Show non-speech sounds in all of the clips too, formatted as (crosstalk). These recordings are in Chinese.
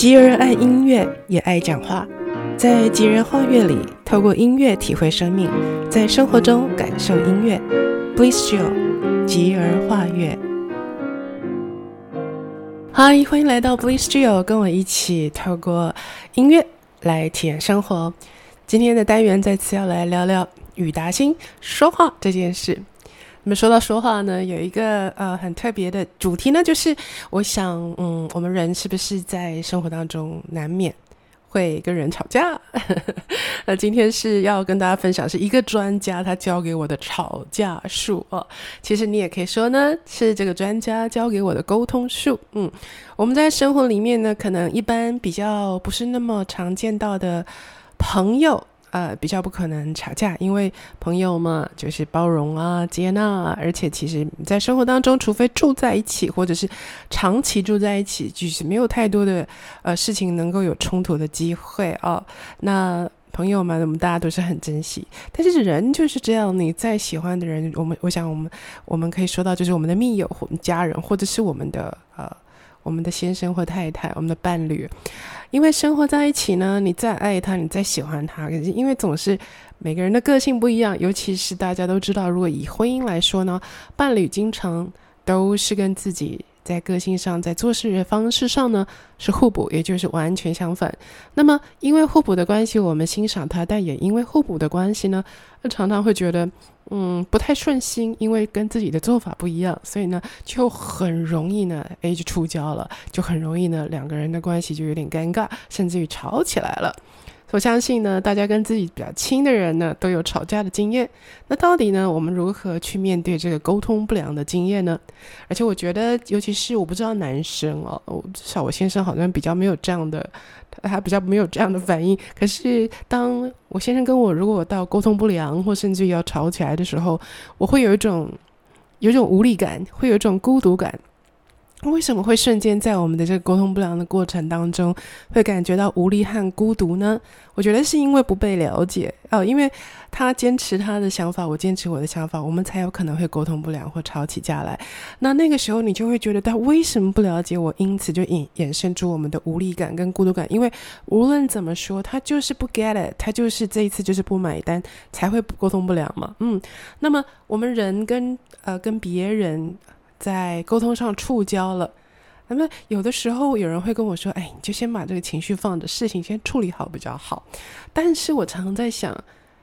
吉儿爱音乐，也爱讲话。在吉儿画乐里，透过音乐体会生命，在生活中感受音乐。Bliss Jill，吉儿画乐。嗨，欢迎来到 Bliss Jill，跟我一起透过音乐来体验生活。今天的单元再次要来聊聊与达心说话这件事。那么说到说话呢，有一个呃很特别的主题呢，就是我想，嗯，我们人是不是在生活当中难免会跟人吵架？(laughs) 那今天是要跟大家分享是一个专家他教给我的吵架术哦。其实你也可以说呢，是这个专家教给我的沟通术。嗯，我们在生活里面呢，可能一般比较不是那么常见到的朋友。呃，比较不可能吵架，因为朋友嘛，就是包容啊、接纳啊，而且其实，在生活当中，除非住在一起，或者是长期住在一起，就是没有太多的呃事情能够有冲突的机会啊、哦。那朋友嘛，我们大家都是很珍惜。但是人就是这样，你再喜欢的人，我们我想我们我们可以说到，就是我们的密友、我们家人，或者是我们的呃。我们的先生或太太，我们的伴侣，因为生活在一起呢，你再爱他，你再喜欢他，可是因为总是每个人的个性不一样，尤其是大家都知道，如果以婚姻来说呢，伴侣经常都是跟自己。在个性上，在做事方式上呢，是互补，也就是完全相反。那么，因为互补的关系，我们欣赏他，但也因为互补的关系呢，常常会觉得，嗯，不太顺心，因为跟自己的做法不一样，所以呢，就很容易呢，哎，就出交了，就很容易呢，两个人的关系就有点尴尬，甚至于吵起来了。我相信呢，大家跟自己比较亲的人呢，都有吵架的经验。那到底呢，我们如何去面对这个沟通不良的经验呢？而且我觉得，尤其是我不知道男生哦，至少我先生好像比较没有这样的，他比较没有这样的反应。可是当我先生跟我如果到沟通不良，或甚至要吵起来的时候，我会有一种有一种无力感，会有一种孤独感。为什么会瞬间在我们的这个沟通不良的过程当中，会感觉到无力和孤独呢？我觉得是因为不被了解哦，因为他坚持他的想法，我坚持我的想法，我们才有可能会沟通不良或吵起架来。那那个时候你就会觉得他为什么不了解我？因此就引衍生出我们的无力感跟孤独感。因为无论怎么说，他就是不 get it，他就是这一次就是不买单，才会沟通不良嘛。嗯，那么我们人跟呃跟别人。在沟通上触礁了，那么有的时候有人会跟我说：“哎，你就先把这个情绪放着，事情先处理好比较好。”但是我常常在想，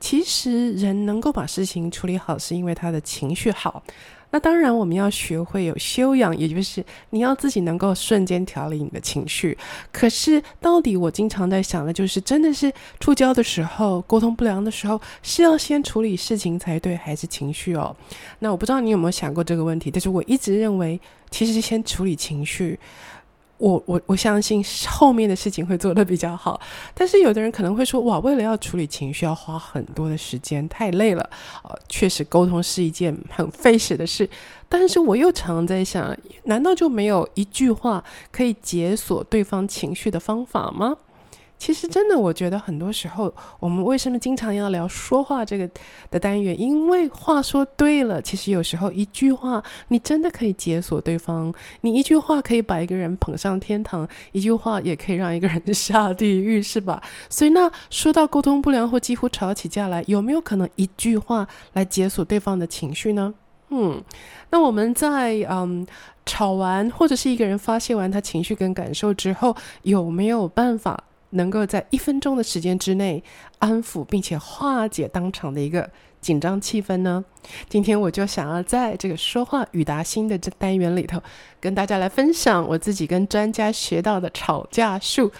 其实人能够把事情处理好，是因为他的情绪好。那当然，我们要学会有修养，也就是你要自己能够瞬间调理你的情绪。可是，到底我经常在想的就是，真的是触礁的时候，沟通不良的时候，是要先处理事情才对，还是情绪哦？那我不知道你有没有想过这个问题，但是我一直认为，其实是先处理情绪。我我我相信后面的事情会做得比较好，但是有的人可能会说，哇，为了要处理情绪要花很多的时间，太累了。呃，确实沟通是一件很费时的事，但是我又常在想，难道就没有一句话可以解锁对方情绪的方法吗？其实真的，我觉得很多时候，我们为什么经常要聊说话这个的单元？因为话说对了，其实有时候一句话，你真的可以解锁对方。你一句话可以把一个人捧上天堂，一句话也可以让一个人 (laughs) 下地狱，是吧？所以那说到沟通不良或几乎吵起架来，有没有可能一句话来解锁对方的情绪呢？嗯，那我们在嗯吵完，或者是一个人发泄完他情绪跟感受之后，有没有办法？能够在一分钟的时间之内安抚并且化解当场的一个紧张气氛呢？今天我就想要在这个说话与达心的这单元里头，跟大家来分享我自己跟专家学到的吵架术。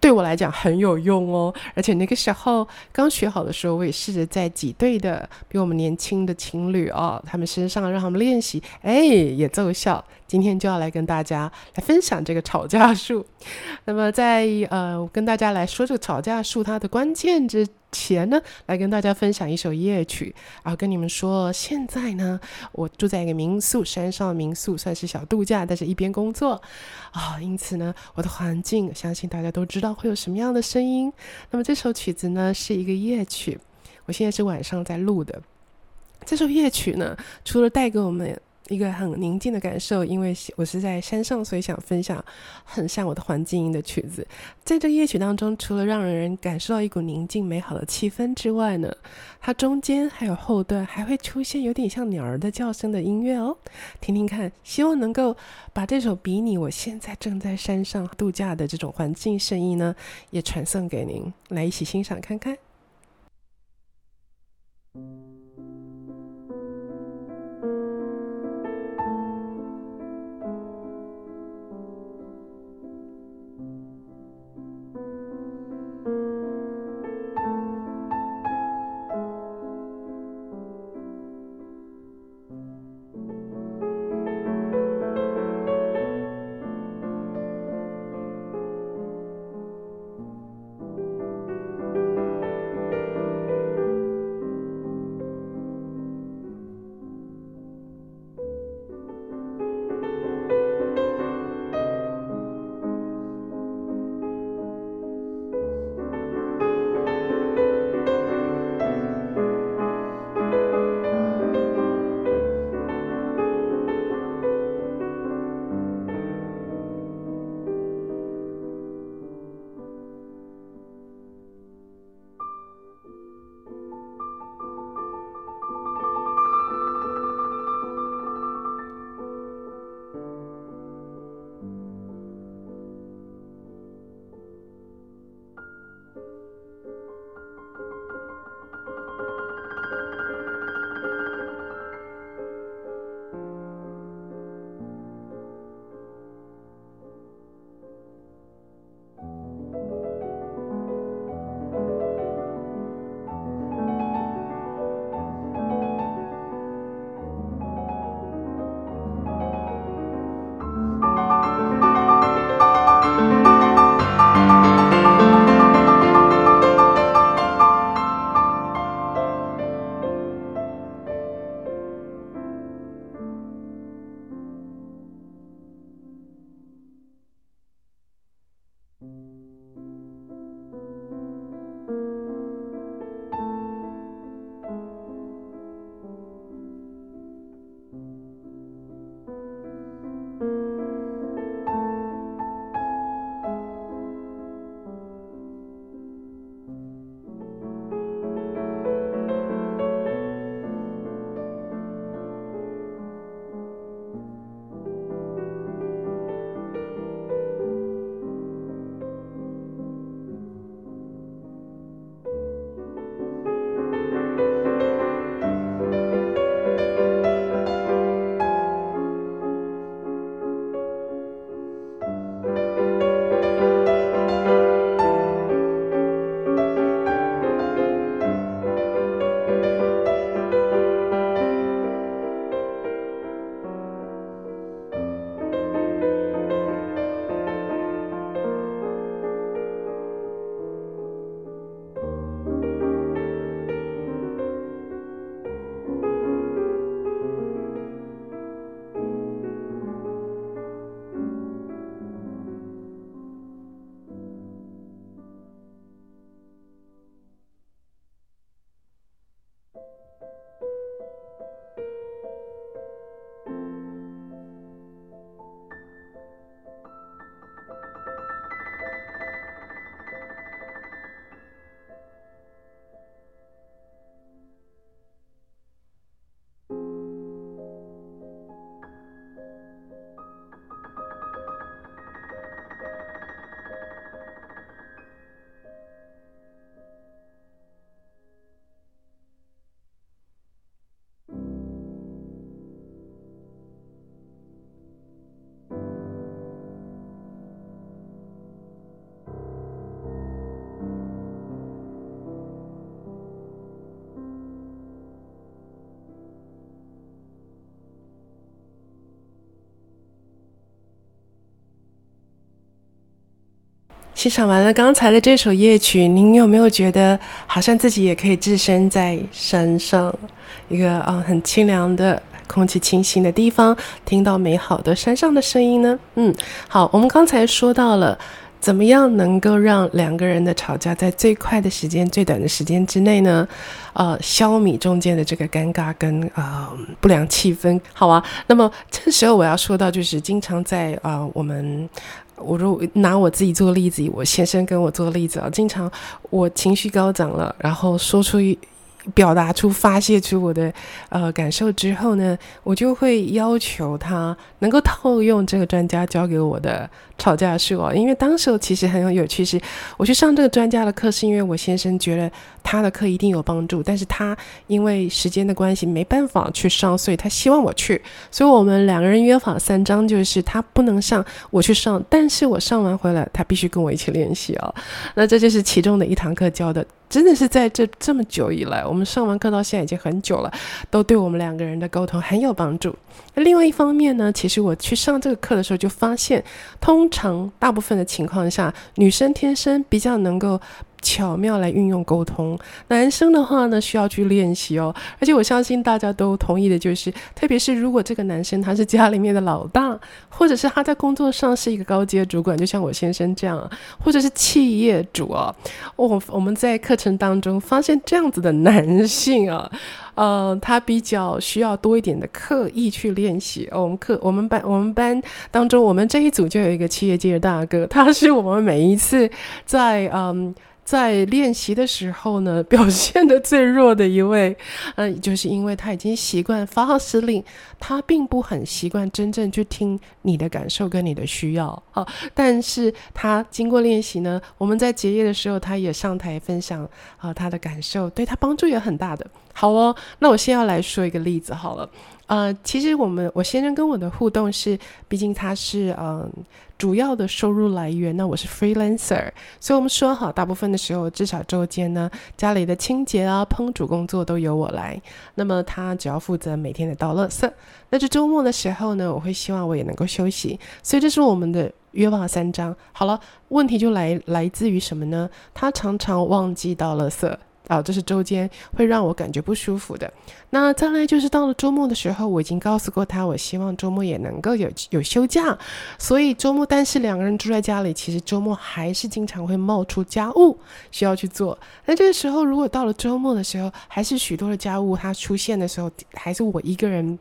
对我来讲很有用哦，而且那个时候刚学好的时候，我也试着在几对的比我们年轻的情侣哦，他们身上让他们练习，哎，也奏效。今天就要来跟大家来分享这个吵架术。(laughs) 那么在呃跟大家来说这个吵架术它的关键之前呢，来跟大家分享一首夜曲，然后跟你们说，现在呢，我住在一个民宿，山上民宿，算是小度假，但是一边工作啊，因此呢，我的环境，相信大家都知道会有什么样的声音。那么这首曲子呢，是一个夜曲，我现在是晚上在录的。这首夜曲呢，除了带给我们一个很宁静的感受，因为我是在山上，所以想分享很像我的环境音的曲子。在这夜曲当中，除了让人感受到一股宁静美好的气氛之外呢，它中间还有后段还会出现有点像鸟儿的叫声的音乐哦，听听看，希望能够把这首比拟我现在正在山上度假的这种环境声音呢，也传送给您，来一起欣赏看看。欣赏完了刚才的这首夜曲，您有没有觉得好像自己也可以置身在山上，一个啊、很清凉的空气清新的地方，听到美好的山上的声音呢？嗯，好，我们刚才说到了怎么样能够让两个人的吵架在最快的时间、最短的时间之内呢？呃，消弭中间的这个尴尬跟呃不良气氛，好啊。那么这时候我要说到，就是经常在啊、我们我如果拿我自己做例子，我先生跟我做例子啊，经常我情绪高涨了，然后说出一。表达出、发泄出我的呃感受之后呢，我就会要求他能够套用这个专家教给我的吵架术哦。因为当时候其实很有有趣，是我去上这个专家的课，是因为我先生觉得他的课一定有帮助，但是他因为时间的关系没办法去上，所以他希望我去。所以我们两个人约法三章，就是他不能上，我去上，但是我上完回来，他必须跟我一起练习哦。那这就是其中的一堂课教的。真的是在这这么久以来，我们上完课到现在已经很久了，都对我们两个人的沟通很有帮助。另外一方面呢，其实我去上这个课的时候就发现，通常大部分的情况下，女生天生比较能够。巧妙来运用沟通，男生的话呢，需要去练习哦。而且我相信大家都同意的，就是特别是如果这个男生他是家里面的老大，或者是他在工作上是一个高阶主管，就像我先生这样，或者是企业主啊，我我们在课程当中发现这样子的男性啊，呃，他比较需要多一点的刻意去练习。哦，我们课我们班我们班当中，我们这一组就有一个企业界的大哥，他是我们每一次在嗯。在练习的时候呢，表现的最弱的一位，嗯、(laughs) 就是因为他已经习惯发号施令，他并不很习惯真正去听你的感受跟你的需要啊。但是他经过练习呢，我们在结业的时候，他也上台分享啊他的感受，对他帮助也很大的。好哦，那我先要来说一个例子好了。呃，其实我们我先生跟我的互动是，毕竟他是嗯、主要的收入来源，那我是 freelancer，所以我们说好，大部分的时候至少周间呢，家里的清洁啊、烹煮工作都由我来，那么他只要负责每天的倒垃圾。那这周末的时候呢，我会希望我也能够休息，所以这是我们的约法三章。好了，问题就来来自于什么呢？他常常忘记倒垃圾。啊，这是周间会让我感觉不舒服的。那再来就是到了周末的时候，我已经告诉过他，我希望周末也能够有有休假。所以周末，但是两个人住在家里，其实周末还是经常会冒出家务需要去做。那这个时候，如果到了周末的时候，还是许多的家务它出现的时候，还是我一个人。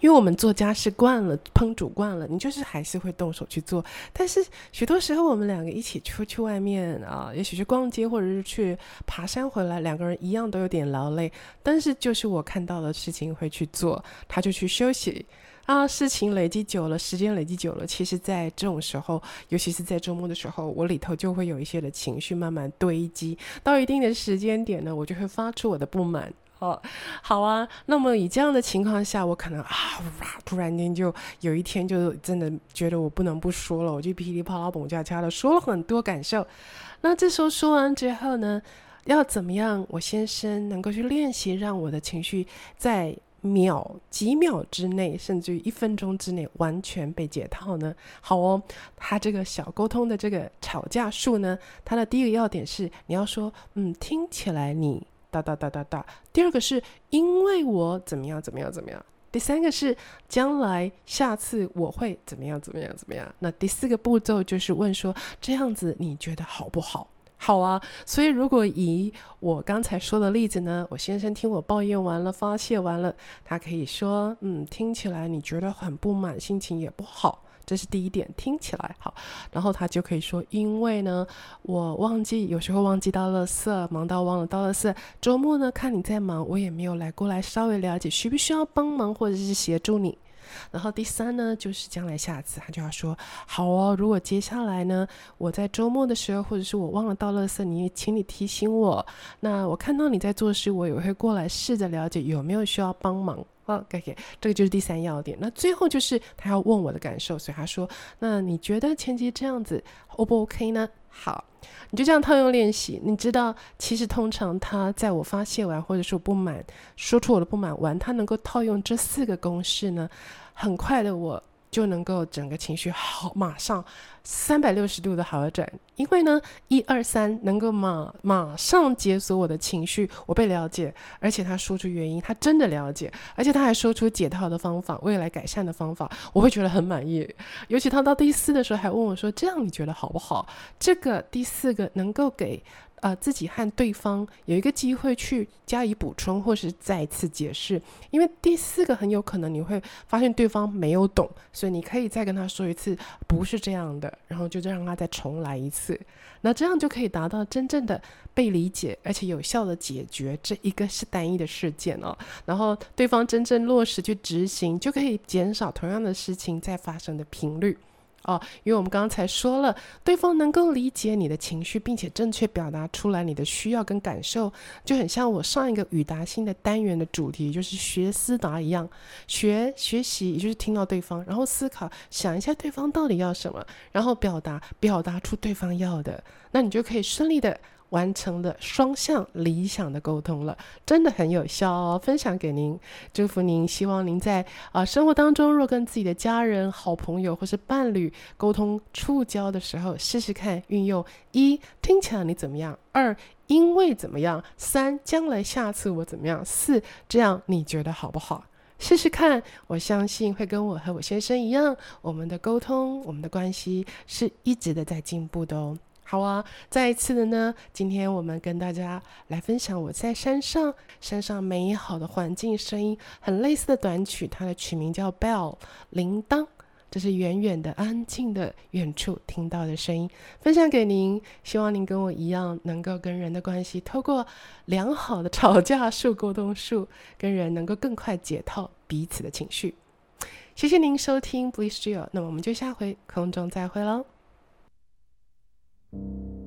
因为我们做家事惯了，烹煮惯了，你就是还是会动手去做。但是许多时候，我们两个一起出去外面啊，也许是逛街，或者是去爬山回来，两个人一样都有点劳累。但是就是我看到的事情会去做，他就去休息啊。事情累积久了，时间累积久了，其实在这种时候，尤其是在周末的时候，我里头就会有一些的情绪慢慢堆积。到一定的时间点呢，我就会发出我的不满。哦，好啊。那么以这样的情况下，我可能啊，突然间就有一天就真的觉得我不能不说了，我就噼里啪啦、蹦恰恰的说了很多感受。那这时候说完之后呢，要怎么样？我先生能够去练习，让我的情绪在秒几秒之内，甚至于一分钟之内完全被解套呢？好哦，他这个小沟通的这个吵架术呢，它的第一个要点是你要说，嗯，听起来你。哒哒哒哒哒。第二个是因为我怎么样怎么样怎么样。第三个是将来下次我会怎么样怎么样怎么样。那第四个步骤就是问说，这样子你觉得好不好？好啊。所以如果以我刚才说的例子呢，我先生听我抱怨完了，发泄完了，他可以说，嗯，听起来你觉得很不满，心情也不好。这是第一点，听起来好，然后他就可以说，因为呢，我忘记有时候忘记倒垃圾，忙到忘了倒垃圾。周末呢，看你在忙，我也没有来过来稍微了解需不需要帮忙或者是协助你。然后第三呢，就是将来下次他就要说，好哦，如果接下来呢，我在周末的时候或者是我忘了倒垃圾，你请你提醒我。那我看到你在做事，我也会过来试着了解有没有需要帮忙。OK，这个就是第三要点。那最后就是他要问我的感受，所以他说：“那你觉得前期这样子 O 不 OK 呢？”好，你就这样套用练习。你知道，其实通常他在我发泄完或者说不满，说出我的不满完，他能够套用这四个公式呢，很快的我就能够整个情绪好，马上三百六十度的好转，因为呢，一二三能够马马上解锁我的情绪，我被了解，而且他说出原因，他真的了解，而且他还说出解套的方法，未来改善的方法，我会觉得很满意。尤其他到第四的时候还问我说：“这样你觉得好不好？”这个第四个能够给。呃，自己和对方有一个机会去加以补充，或是再次解释，因为第四个很有可能你会发现对方没有懂，所以你可以再跟他说一次，不是这样的，然后就让他再重来一次，那这样就可以达到真正的被理解，而且有效的解决这一个是单一的事件哦，然后对方真正落实去执行，就可以减少同样的事情再发生的频率。哦，因为我们刚才说了，对方能够理解你的情绪，并且正确表达出来你的需要跟感受，就很像我上一个语达新的单元的主题，就是学思达一样，学学习，也就是听到对方，然后思考，想一下对方到底要什么，然后表达，表达出对方要的，那你就可以顺利的。完成了双向理想的沟通了，真的很有效哦！分享给您，祝福您，希望您在啊、生活当中，若跟自己的家人、好朋友或是伴侣沟通触交的时候，试试看运用一听起来你怎么样？二因为怎么样？三将来下次我怎么样？四这样你觉得好不好？试试看，我相信会跟我和我先生一样，我们的沟通，我们的关系是一直的在进步的哦。好啊，再一次的呢，今天我们跟大家来分享我在山上，山上美好的环境声音，很类似的短曲，它的曲名叫《Bell》铃铛，这是远远的、安静的远处听到的声音，分享给您。希望您跟我一样，能够跟人的关系，透过良好的吵架术、沟通术，跟人能够更快解套彼此的情绪。谢谢您收听 Bliss Jill，那么我们就下回空中再会喽。Thank you